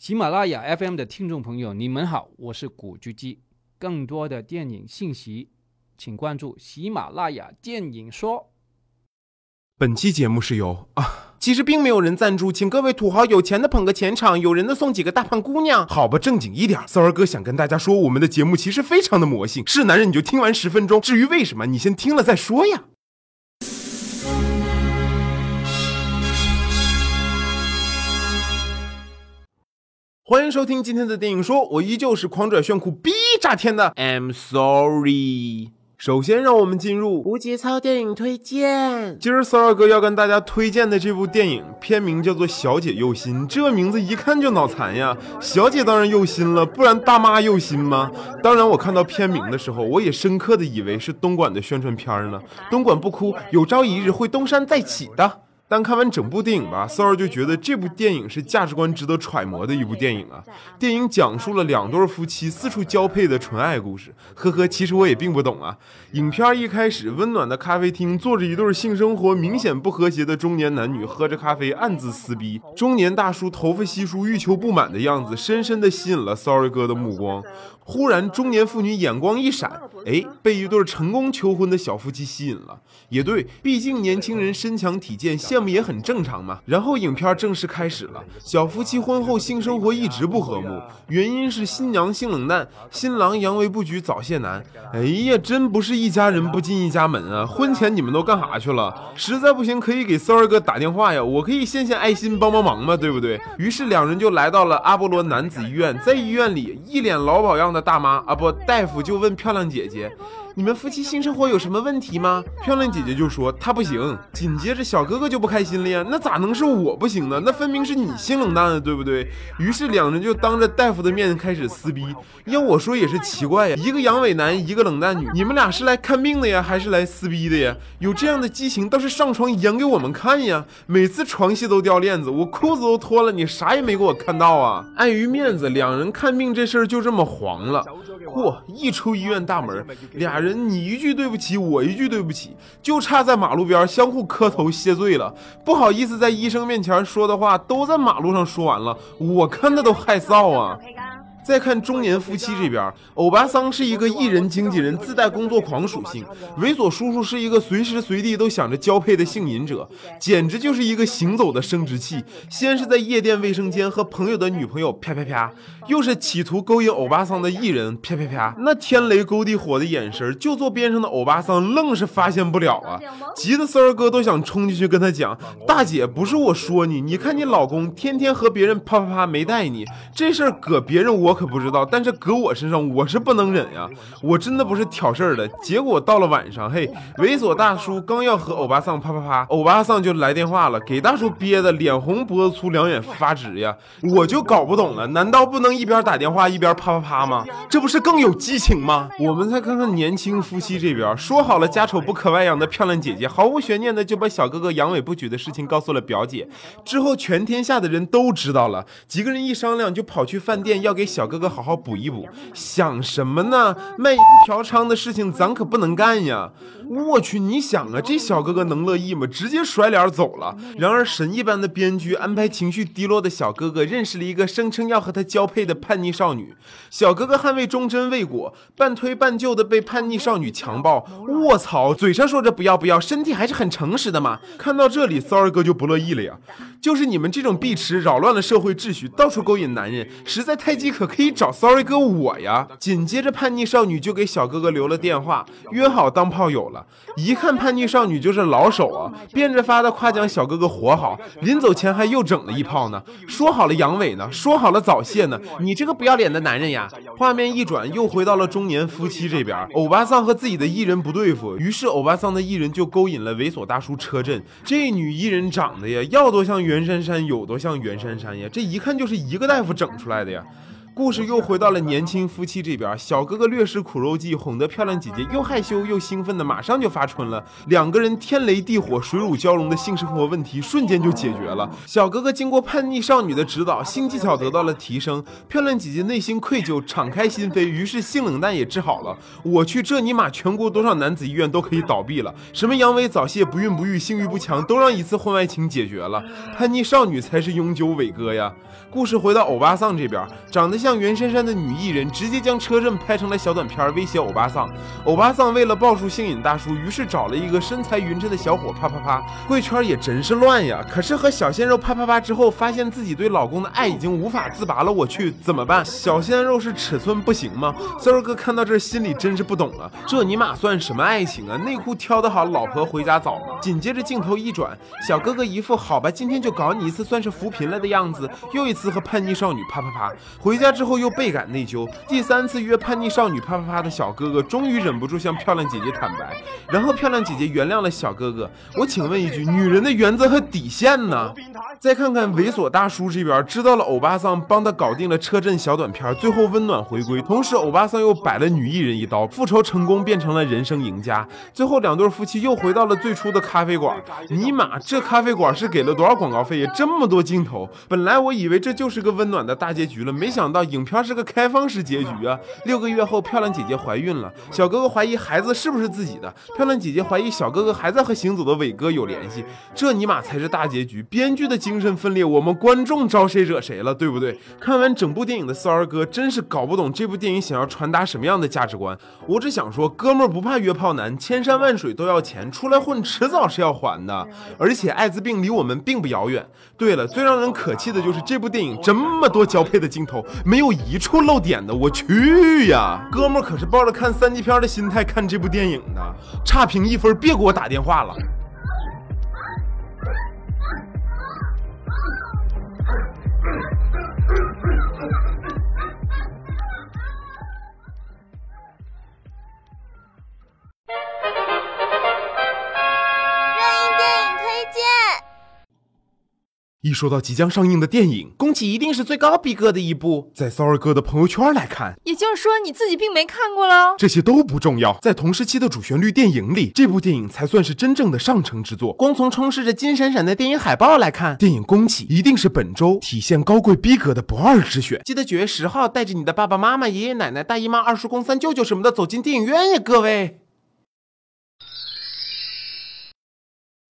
喜马拉雅 FM 的听众朋友，你们好，我是古巨基。更多的电影信息，请关注喜马拉雅电影说。本期节目是由啊，其实并没有人赞助，请各位土豪有钱的捧个钱场，有人的送几个大胖姑娘。好吧，正经一点，骚儿哥想跟大家说，我们的节目其实非常的魔性，是男人你就听完十分钟，至于为什么，你先听了再说呀。欢迎收听今天的电影说，我依旧是狂拽炫酷逼炸天的 I'm sorry。首先，让我们进入无节操电影推荐。今儿骚二哥要跟大家推荐的这部电影，片名叫做《小姐又心》，这名字一看就脑残呀！小姐当然又心了，不然大妈又心吗？当然，我看到片名的时候，我也深刻的以为是东莞的宣传片呢。东莞不哭，有朝一日会东山再起的。但看完整部电影吧，骚儿就觉得这部电影是价值观值得揣摩的一部电影啊。电影讲述了两对夫妻四处交配的纯爱故事。呵呵，其实我也并不懂啊。影片一开始，温暖的咖啡厅坐着一对性生活明显不和谐的中年男女，喝着咖啡暗自撕逼。中年大叔头发稀疏、欲求不满的样子，深深地吸引了骚儿哥的目光。忽然，中年妇女眼光一闪，哎，被一对成功求婚的小夫妻吸引了。也对，毕竟年轻人身强体健，羡慕也很正常嘛。然后影片正式开始了。小夫妻婚后性生活一直不和睦，原因是新娘性冷淡，新郎阳痿不举早泄男。哎呀，真不是一家人不进一家门啊！婚前你们都干啥去了？实在不行可以给骚儿哥打电话呀，我可以献献爱心帮帮忙嘛，对不对？于是两人就来到了阿波罗男子医院，在医院里，一脸老保样的。大妈啊，不，大夫就问漂亮姐姐。你们夫妻性生活有什么问题吗？漂亮姐姐就说她不行。紧接着小哥哥就不开心了呀，那咋能是我不行呢？那分明是你性冷淡了，对不对？于是两人就当着大夫的面开始撕逼。要我说也是奇怪呀，一个阳痿男，一个冷淡女，你们俩是来看病的呀，还是来撕逼的呀？有这样的激情倒是上床演给我们看呀！每次床戏都掉链子，我裤子都脱了，你啥也没给我看到啊！碍于面子，两人看病这事儿就这么黄了。嚯！一出医院大门，俩人你一句对不起，我一句对不起，就差在马路边相互磕头谢罪了。不好意思，在医生面前说的话，都在马路上说完了，我看的都害臊啊。再看中年夫妻这边，欧巴桑是一个艺人经纪人，自带工作狂属性；猥琐叔叔是一个随时随地都想着交配的性瘾者，简直就是一个行走的生殖器。先是在夜店卫生间和朋友的女朋友啪啪啪，又是企图勾引欧巴桑的艺人啪啪啪，那天雷勾地火的眼神，就坐边上的欧巴桑愣是发现不了啊！急得丝儿哥都想冲进去跟他讲：“大姐，不是我说你，你看你老公天天和别人啪啪啪没带你，这事儿搁别人我。”我可不知道，但是搁我身上我是不能忍呀！我真的不是挑事儿的。结果到了晚上，嘿，猥琐大叔刚要和欧巴桑啪啪啪，欧巴桑就来电话了，给大叔憋得脸红脖子粗，两眼发直呀！我就搞不懂了，难道不能一边打电话一边啪啪啪吗？这不是更有激情吗？我们再看看年轻夫妻这边，说好了家丑不可外扬的漂亮姐姐，毫无悬念的就把小哥哥阳痿不举的事情告诉了表姐。之后全天下的人都知道了，几个人一商量就跑去饭店要给小。小哥哥，好好补一补，想什么呢？卖淫嫖娼的事情咱可不能干呀！我去，你想啊，这小哥哥能乐意吗？直接甩脸走了。然而神一般的编剧安排情绪低落的小哥哥认识了一个声称要和他交配的叛逆少女，小哥哥捍卫忠贞未果，半推半就的被叛逆少女强暴。卧槽，嘴上说着不要不要，身体还是很诚实的嘛。看到这里，骚儿哥就不乐意了呀，就是你们这种碧池扰乱了社会秩序，到处勾引男人，实在太饥渴。可以找 Sorry 哥我呀。紧接着叛逆少女就给小哥哥留了电话，约好当炮友了。一看叛逆少女就是老手啊，变着法的夸奖小哥哥活好，临走前还又整了一炮呢。说好了阳痿呢，说好了早泄呢，你这个不要脸的男人呀！画面一转，又回到了中年夫妻这边。欧巴桑和自己的艺人不对付，于是欧巴桑的艺人就勾引了猥琐大叔车震。这女艺人长得呀，要多像袁姗姗有多像袁姗姗呀，这一看就是一个大夫整出来的呀。故事又回到了年轻夫妻这边，小哥哥略施苦肉计，哄得漂亮姐姐又害羞又兴奋的，马上就发春了。两个人天雷地火、水乳交融的性生活问题瞬间就解决了。小哥哥经过叛逆少女的指导，性技巧得到了提升，漂亮姐姐内心愧疚，敞开心扉，于是性冷淡也治好了。我去，这尼玛全国多少男子医院都可以倒闭了？什么阳痿早泄、不孕不育、性欲不强，都让一次婚外情解决了。叛逆少女才是永久伟哥呀！故事回到欧巴桑这边，长得像袁姗姗的女艺人直接将车震拍成了小短片，威胁欧巴桑。欧巴桑为了报复性瘾大叔，于是找了一个身材匀称的小伙啪啪啪。贵圈也真是乱呀！可是和小鲜肉啪啪啪之后，发现自己对老公的爱已经无法自拔了，我去怎么办？小鲜肉是尺寸不行吗？骚儿哥看到这心里真是不懂了，这尼玛算什么爱情啊？内裤挑的好，老婆回家早吗？紧接着镜头一转，小哥哥一副好吧，今天就搞你一次，算是扶贫了的样子，又一。次和叛逆少女啪啪啪，回家之后又倍感内疚。第三次约叛逆少女啪啪啪的小哥哥，终于忍不住向漂亮姐姐坦白，然后漂亮姐姐原谅了小哥哥。我请问一句，女人的原则和底线呢？再看看猥琐大叔这边，知道了欧巴桑帮他搞定了车震小短片，最后温暖回归。同时，欧巴桑又摆了女艺人一刀，复仇成功，变成了人生赢家。最后，两对夫妻又回到了最初的咖啡馆。尼玛，这咖啡馆是给了多少广告费呀？这么多镜头，本来我以为这就是个温暖的大结局了，没想到影片是个开放式结局啊！六个月后，漂亮姐姐怀孕了，小哥哥怀疑孩子是不是自己的，漂亮姐姐怀疑小哥哥还在和行走的伟哥有联系，这尼玛才是大结局。编剧的精神分裂，我们观众招谁惹谁了，对不对？看完整部电影的骚儿哥真是搞不懂这部电影想要传达什么样的价值观。我只想说，哥们儿不怕约炮男，千山万水都要钱，出来混迟早是要还的。而且艾滋病离我们并不遥远。对了，最让人可气的就是这部电影这么多交配的镜头，没有一处漏点的。我去呀，哥们可是抱着看三级片的心态看这部电影的，差评一分别给我打电话了。一说到即将上映的电影，宫崎一定是最高逼格的一部。在骚二哥的朋友圈来看，也就是说你自己并没看过喽。这些都不重要，在同时期的主旋律电影里，这部电影才算是真正的上乘之作。光从充斥着金闪闪的电影海报来看，电影宫崎一定是本周体现高贵逼格的不二之选。记得九月十号带着你的爸爸妈妈、爷爷奶奶、大姨妈、二叔公、三舅舅什么的走进电影院呀，各位。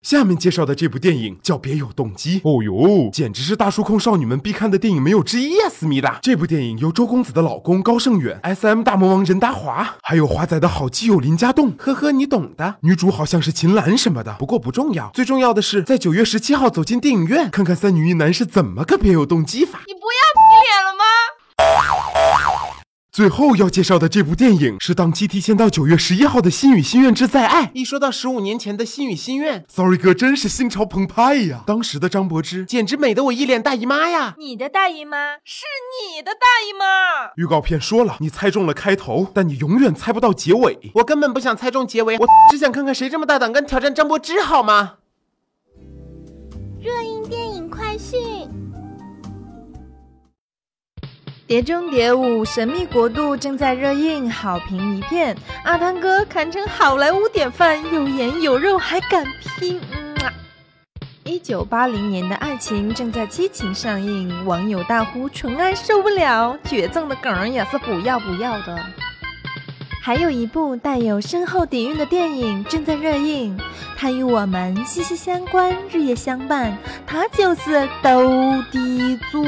下面介绍的这部电影叫《别有动机》。哦呦，简直是大叔控少女们必看的电影，没有之一呀！思密达，这部电影由周公子的老公高胜远、S.M 大魔王任达华，还有华仔的好基友林家栋，呵呵，你懂的。女主好像是秦岚什么的，不过不重要。最重要的是，在九月十七号走进电影院，看看三女一男是怎么个别有动机法。你最后要介绍的这部电影是档期提前到九月十一号的《心与心愿之再爱》。一说到十五年前的《心与心愿》，Sorry 哥真是心潮澎湃呀！当时的张柏芝简直美得我一脸大姨妈呀！你的大姨妈是你的大姨妈。预告片说了，你猜中了开头，但你永远猜不到结尾。我根本不想猜中结尾，我只想看看谁这么大胆敢挑战张柏芝，好吗？热映电影快讯。《碟中谍五：神秘国度》正在热映，好评一片。阿汤哥堪称好莱坞典范，有颜有肉还敢拼。一九八零年的爱情正在激情上映，网友大呼纯爱受不了，绝症的梗也是不要不要的。还有一部带有深厚底蕴的电影正在热映，它与我们息息相关，日夜相伴，它就是《斗地主》。